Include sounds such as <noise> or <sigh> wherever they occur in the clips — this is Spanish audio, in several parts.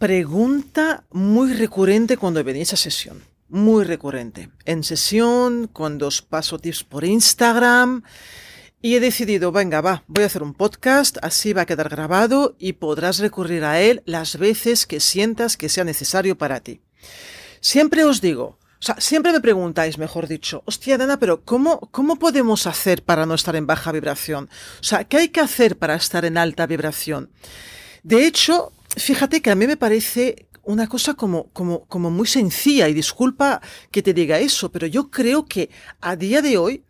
Pregunta muy recurrente cuando venís a sesión. Muy recurrente. En sesión, cuando os paso tips por Instagram. Y he decidido, venga, va, voy a hacer un podcast, así va a quedar grabado y podrás recurrir a él las veces que sientas que sea necesario para ti. Siempre os digo, o sea, siempre me preguntáis, mejor dicho, hostia, Dana, pero ¿cómo, ¿cómo podemos hacer para no estar en baja vibración? O sea, ¿qué hay que hacer para estar en alta vibración? De hecho, fíjate que a mí me parece una cosa como, como, como muy sencilla, y disculpa que te diga eso, pero yo creo que a día de hoy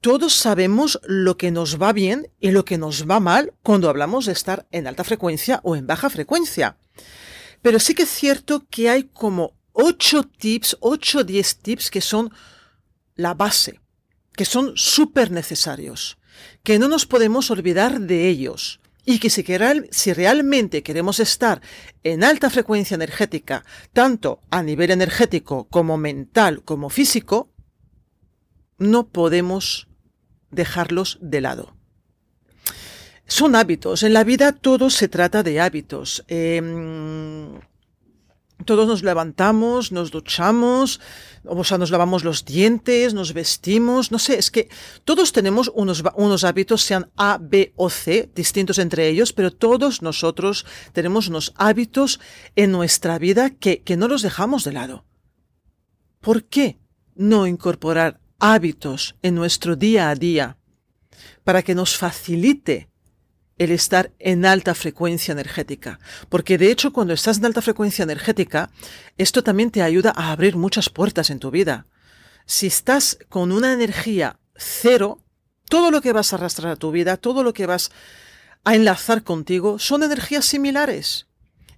todos sabemos lo que nos va bien y lo que nos va mal cuando hablamos de estar en alta frecuencia o en baja frecuencia. Pero sí que es cierto que hay como 8 tips, 8 o 10 tips que son la base, que son súper necesarios, que no nos podemos olvidar de ellos. Y que si, si realmente queremos estar en alta frecuencia energética, tanto a nivel energético como mental como físico, no podemos dejarlos de lado. Son hábitos. En la vida todo se trata de hábitos. Em, todos nos levantamos, nos duchamos, o sea, nos lavamos los dientes, nos vestimos, no sé, es que todos tenemos unos, unos hábitos, sean A, B o C, distintos entre ellos, pero todos nosotros tenemos unos hábitos en nuestra vida que, que no los dejamos de lado. ¿Por qué no incorporar hábitos en nuestro día a día para que nos facilite el estar en alta frecuencia energética. Porque de hecho cuando estás en alta frecuencia energética, esto también te ayuda a abrir muchas puertas en tu vida. Si estás con una energía cero, todo lo que vas a arrastrar a tu vida, todo lo que vas a enlazar contigo, son energías similares.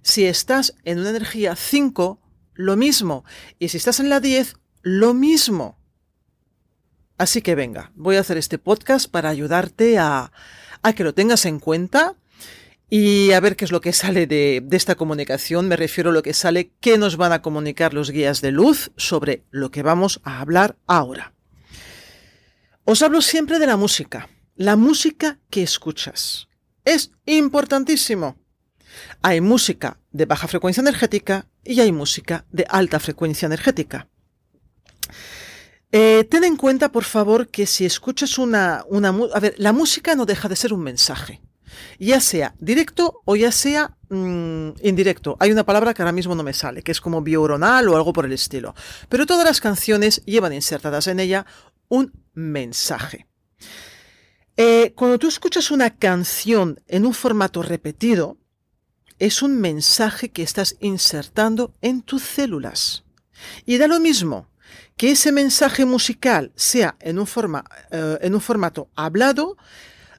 Si estás en una energía 5, lo mismo. Y si estás en la 10, lo mismo. Así que venga, voy a hacer este podcast para ayudarte a, a que lo tengas en cuenta y a ver qué es lo que sale de, esta comunicación. Me refiero a lo que sale, qué nos van a comunicar los guías de luz sobre lo que vamos a hablar ahora. Os hablo siempre de la música, la música que escuchas. Es importantísimo. Hay música de baja frecuencia energética y hay música de alta frecuencia energética. Eh, ten en cuenta, por favor, que si escuchas una, una... A ver, la música no deja de ser un mensaje. Ya sea directo o ya sea mm, indirecto. Hay una palabra que ahora mismo no me sale, que es como bioronal o algo por el estilo. Pero todas las canciones llevan insertadas en ella un mensaje. Eh, cuando tú escuchas una canción en un formato repetido, es un mensaje que estás insertando en tus células. Y da lo mismo que ese mensaje musical sea en un, forma, eh, en un formato hablado,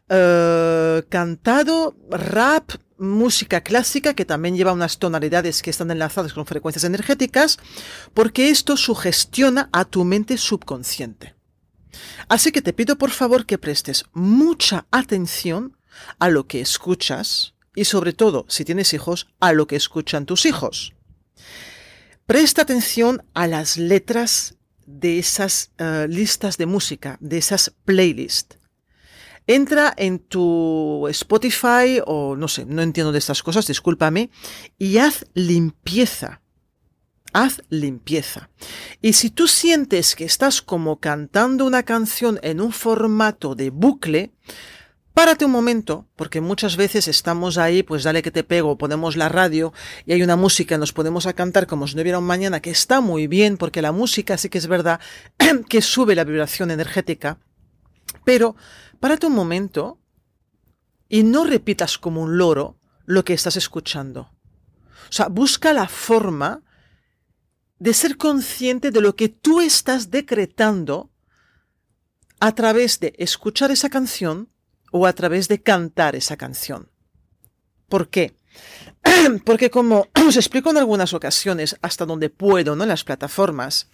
eh, cantado, rap, música clásica, que también lleva unas tonalidades que están enlazadas con frecuencias energéticas, porque esto sugestiona a tu mente subconsciente. Así que te pido por favor que prestes mucha atención a lo que escuchas y sobre todo, si tienes hijos, a lo que escuchan tus hijos. Presta atención a las letras de esas eh, listas de música, de esas playlists. Entra en tu Spotify o no sé, no entiendo de estas cosas, discúlpame, y haz limpieza. Haz limpieza. Y si tú sientes que estás como cantando una canción en un formato de bucle, párate un momento, porque muchas veces estamos ahí, pues dale que te pego, ponemos la radio y hay una música, nos podemos a cantar como si no hubiera un mañana, que está muy bien, porque la música sí que es verdad <clears throat> que sube la vibración energética, pero párate un momento y no repitas como un loro lo que estás escuchando. O sea, busca la forma de ser consciente de lo que tú estás decretando a través de escuchar esa canción o a través de cantar esa canción. ¿Por qué? <clears throat> Porque como <clears throat> os explico en algunas ocasiones, hasta donde puedo, ¿no? En las plataformas,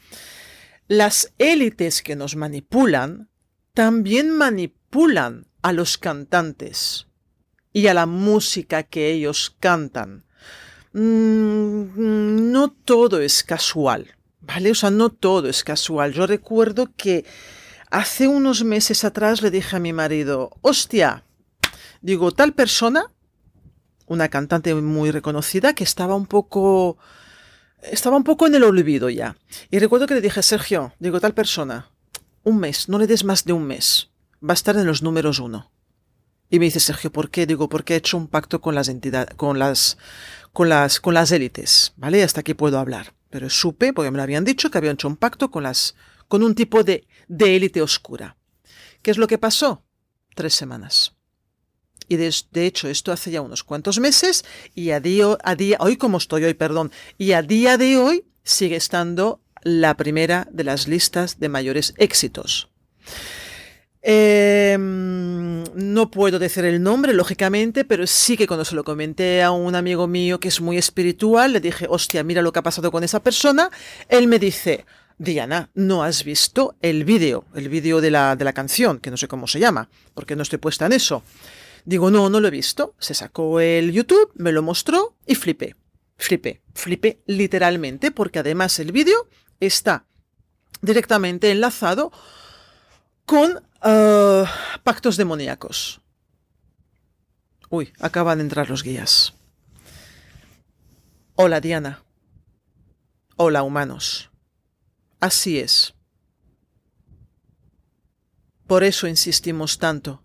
las élites que nos manipulan también manipulan a los cantantes y a la música que ellos cantan. Mm, no todo es casual, ¿vale? O sea, no todo es casual. Yo recuerdo que Hace unos meses atrás le dije a mi marido, hostia, digo, tal persona, una cantante muy reconocida, que estaba un poco, estaba un poco en el olvido ya. Y recuerdo que le dije, Sergio, digo, tal persona, un mes, no le des más de un mes, va a estar en los números uno. Y me dice Sergio, ¿por qué? Digo, porque he hecho un pacto con las entidades, con las, con las, con las élites, ¿vale? Hasta aquí puedo hablar. Pero supe, porque me lo habían dicho, que habían hecho un pacto con las, con un tipo de, de élite oscura. ¿Qué es lo que pasó? Tres semanas. Y de, hecho, esto hace ya unos cuantos meses y a día, a día, hoy como estoy hoy, perdón, y a día de hoy sigue estando la primera de las listas de mayores éxitos. Em, no puedo decir el nombre, lógicamente, pero sí que cuando se lo comenté a un amigo mío que es muy espiritual, le dije, hostia, mira lo que ha pasado con esa persona. Él me dice, Diana, ¿no has visto el vídeo? El vídeo de la, de la canción, que no sé cómo se llama, porque no estoy puesta en eso. Digo, no, no lo he visto. Se sacó el YouTube, me lo mostró y flipé. Flipé, flipé literalmente, porque además el vídeo está directamente enlazado con uh, pactos demoníacos. Uy, acaban de entrar los guías. Hola Diana. Hola humanos. Así es. Por eso insistimos tanto,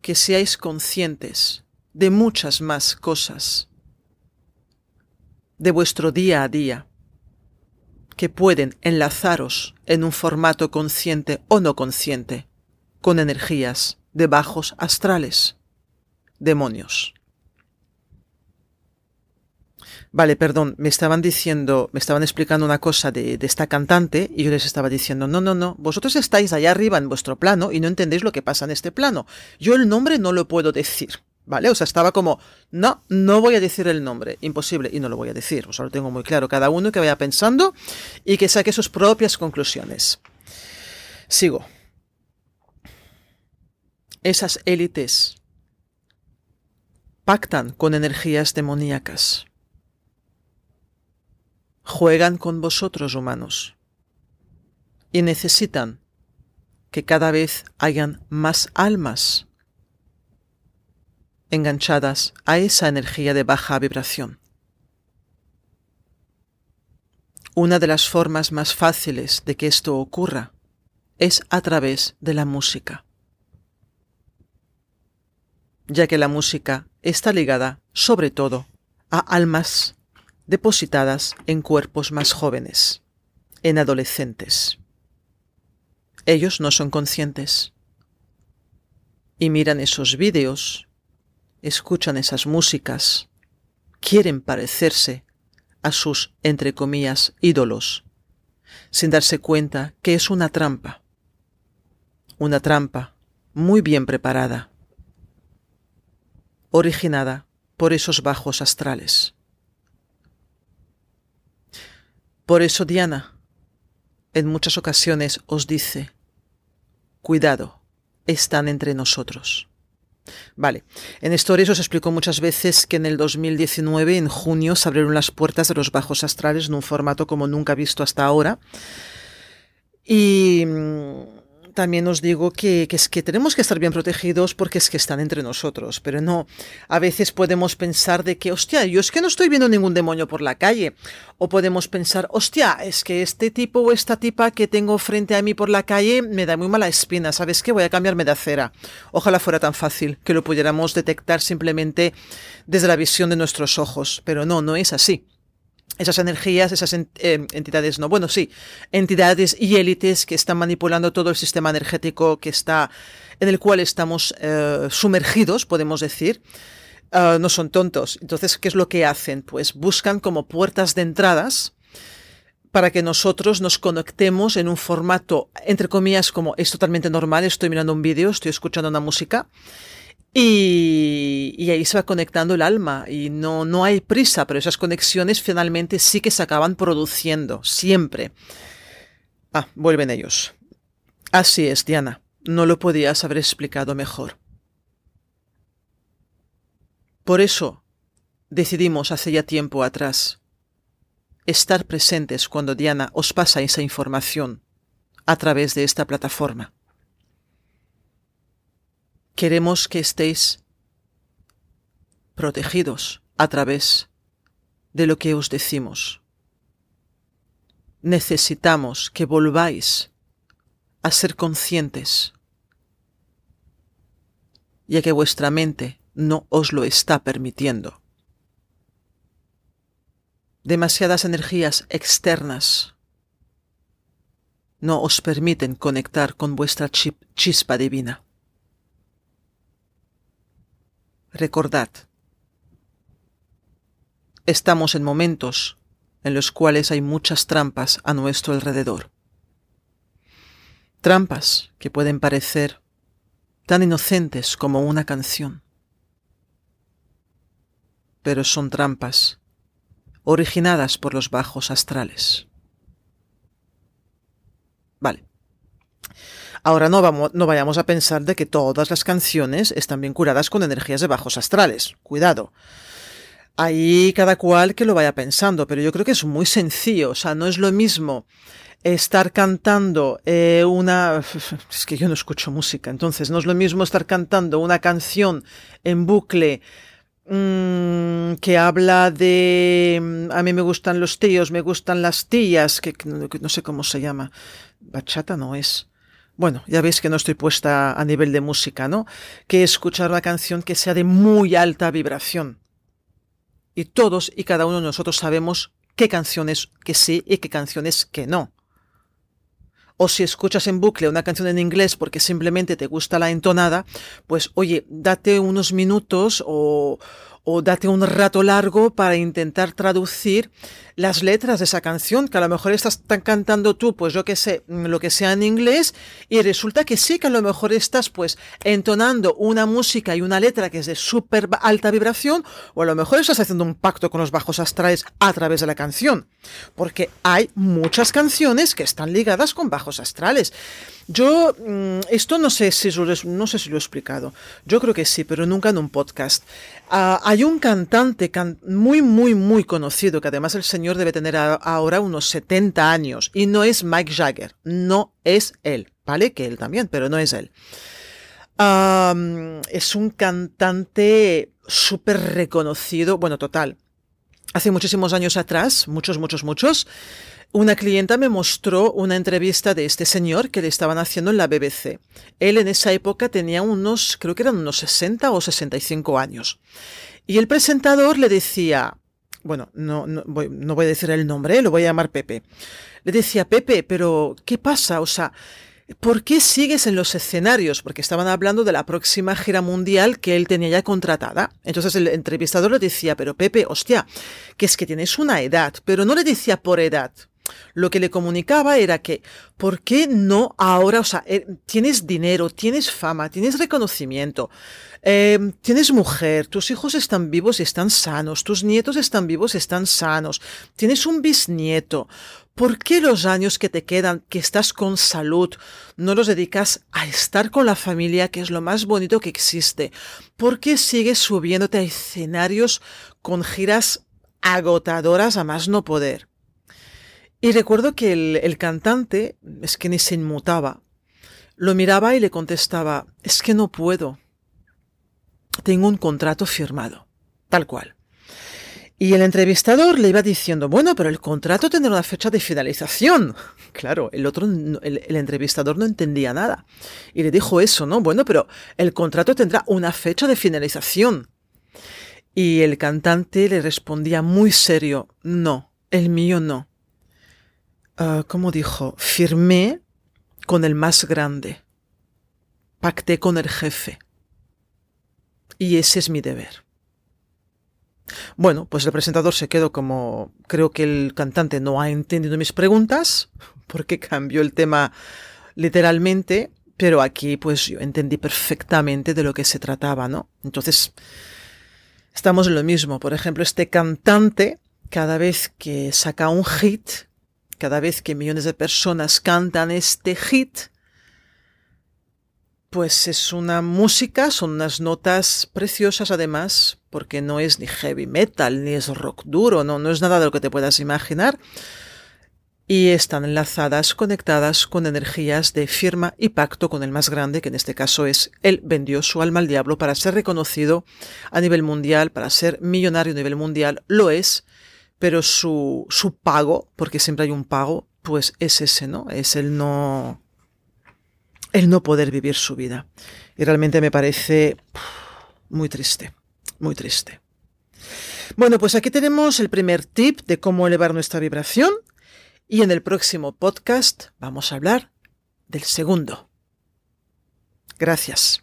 que seáis conscientes de muchas más cosas, de vuestro día a día, que pueden enlazaros en un formato consciente o no consciente con energías de bajos astrales, demonios. Vale, perdón, me estaban diciendo, me estaban explicando una cosa de, esta cantante y yo les estaba diciendo, no, no, no, vosotros estáis allá arriba en vuestro plano y no entendéis lo que pasa en este plano. Yo el nombre no lo puedo decir, ¿vale? O sea, estaba como, no, no voy a decir el nombre, imposible, y no lo voy a decir, o sea, lo tengo muy claro, cada uno que vaya pensando y que saque sus propias conclusiones. Sigo. Esas élites pactan con energías demoníacas juegan con vosotros humanos y necesitan que cada vez hayan más almas enganchadas a esa energía de baja vibración. Una de las formas más fáciles de que esto ocurra es a través de la música, ya que la música está ligada sobre todo a almas depositadas en cuerpos más jóvenes, en adolescentes. Ellos no son conscientes. Y miran esos vídeos, escuchan esas músicas, quieren parecerse a sus, entre comillas, ídolos, sin darse cuenta que es una trampa. Una trampa muy bien preparada, originada por esos bajos astrales. Por eso Diana en muchas ocasiones os dice, cuidado, están entre nosotros. Vale, en Stories os explico muchas veces que en el 2019, en junio, se abrieron las puertas de los bajos astrales en un formato como nunca visto hasta ahora. Y también os digo que, es que tenemos que estar bien protegidos porque es que están entre nosotros, pero no, a veces podemos pensar de que, hostia, yo es que no estoy viendo ningún demonio por la calle, o podemos pensar, hostia, es que este tipo o esta tipa que tengo frente a mí por la calle me da muy mala espina, ¿sabes qué? Voy a cambiarme de acera. Ojalá fuera tan fácil que lo pudiéramos detectar simplemente desde la visión de nuestros ojos, pero no, no es así esas energías, esas eh, entidades, no, bueno, sí, entidades y élites que están manipulando todo el sistema energético que está, en el cual estamos eh, sumergidos, podemos decir, eh, no son tontos. Entonces, ¿qué es lo que hacen? Pues buscan como puertas de entradas para que nosotros nos conectemos en un formato, entre comillas, como es totalmente normal, estoy mirando un vídeo, estoy escuchando una música, y, ahí se va conectando el alma y no, no hay prisa, pero esas conexiones finalmente sí que se acaban produciendo, siempre. Ah, vuelven ellos. Así es, Diana. No lo podías haber explicado mejor. Por eso decidimos hace ya tiempo atrás estar presentes cuando Diana os pasa esa información a través de esta plataforma. Queremos que estéis protegidos a través de lo que os decimos. Necesitamos que volváis a ser conscientes, ya que vuestra mente no os lo está permitiendo. Demasiadas energías externas no os permiten conectar con vuestra chispa divina. Recordad, estamos en momentos en los cuales hay muchas trampas a nuestro alrededor. Trampas que pueden parecer tan inocentes como una canción, pero son trampas originadas por los bajos astrales. Vale. Ahora no, vayamos a pensar de que todas las canciones están vinculadas con energías de bajos astrales. Cuidado. Ahí cada cual que lo vaya pensando, pero yo creo que es muy sencillo. O sea, no es lo mismo estar cantando eh, una... <laughs> Es que yo no escucho música, entonces no es lo mismo estar cantando una canción en bucle mm, que habla de... Mm, a mí me gustan los tíos, me gustan las tías, que no sé cómo se llama. Bachata no es. Bueno, ya veis que no estoy puesta a nivel de música, ¿no? Que escuchar una canción que sea de muy alta vibración. Y todos y cada uno de nosotros sabemos qué canciones que sí y qué canciones que no. O si escuchas en bucle una canción en inglés porque simplemente te gusta la entonada, pues oye, date unos minutos o, o date un rato largo para intentar traducir las letras de esa canción, que a lo mejor estás cantando tú, pues yo que sé, lo que sea en inglés, y resulta que sí, que a lo mejor estás pues entonando una música y una letra que es de súper alta vibración, o a lo mejor estás haciendo un pacto con los bajos astrales a través de la canción, porque hay muchas canciones que están ligadas con bajos astrales. Yo, mm, esto no sé, si lo, no sé si lo he explicado, yo creo que sí, pero nunca en un podcast. Ah, hay un cantante muy, muy, muy conocido, que además el señor debe tener ahora unos 70 años y no es Mike Jagger, no es él, ¿vale? Que él también, pero no es él. es un cantante súper reconocido, bueno, total. Hace muchísimos años atrás, muchos, muchos, muchos, una clienta me mostró una entrevista de este señor que le estaban haciendo en la BBC. Él en esa época tenía unos, creo que eran unos 60 o 65 años. Y el presentador le decía, bueno, no, voy, voy a decir el nombre, lo voy a llamar Pepe. Le decía, Pepe, pero ¿qué pasa? O sea, ¿por qué sigues en los escenarios? Porque estaban hablando de la próxima gira mundial que él tenía ya contratada. Entonces el entrevistador le decía, pero Pepe, hostia, que es que tienes una edad, pero no le decía por edad. Lo que le comunicaba era que, ¿por qué no ahora? O sea, eh, tienes dinero, tienes fama, tienes reconocimiento, eh, tienes mujer, tus hijos están vivos y están sanos, tus nietos están vivos y están sanos, tienes un bisnieto. ¿Por qué los años que te quedan, que estás con salud, no los dedicas a estar con la familia, que es lo más bonito que existe? ¿Por qué sigues subiéndote a escenarios con giras agotadoras a más no poder? Y recuerdo que el, cantante es que ni se inmutaba. lo miraba y le contestaba, es que no puedo. Tengo un contrato firmado, tal cual. Y el entrevistador le iba diciendo, bueno, pero el contrato tendrá una fecha de finalización. <laughs> Claro, el otro, el, el, entrevistador no entendía nada. Y le dijo eso, ¿no? Bueno, pero el contrato tendrá una fecha de finalización. Y el cantante le respondía muy serio, no, el mío no. Uh, ¿Cómo dijo? Firmé con el más grande. Pacté con el jefe. Y ese es mi deber. Bueno, pues el presentador se quedó como, creo que el cantante no ha entendido mis preguntas, <laughs> porque cambió el tema literalmente, pero aquí pues yo entendí perfectamente de lo que se trataba, ¿no? Entonces, estamos en lo mismo. Por ejemplo, este cantante, cada vez que saca un hit, cada vez que millones de personas cantan este hit, pues es una música, son unas notas preciosas además, porque no es ni heavy metal, ni es rock duro, no, no es nada de lo que te puedas imaginar. Y están enlazadas, conectadas con energías de firma y pacto con el más grande, que en este caso es él vendió su alma al diablo para ser reconocido a nivel mundial, para ser millonario a nivel mundial, lo es, pero su, su pago, porque siempre hay un pago, pues es ese, ¿no? Es el no, el no poder vivir su vida. Y realmente me parece muy triste, muy triste. Bueno, pues aquí tenemos el primer tip de cómo elevar nuestra vibración y en el próximo podcast vamos a hablar del segundo. Gracias.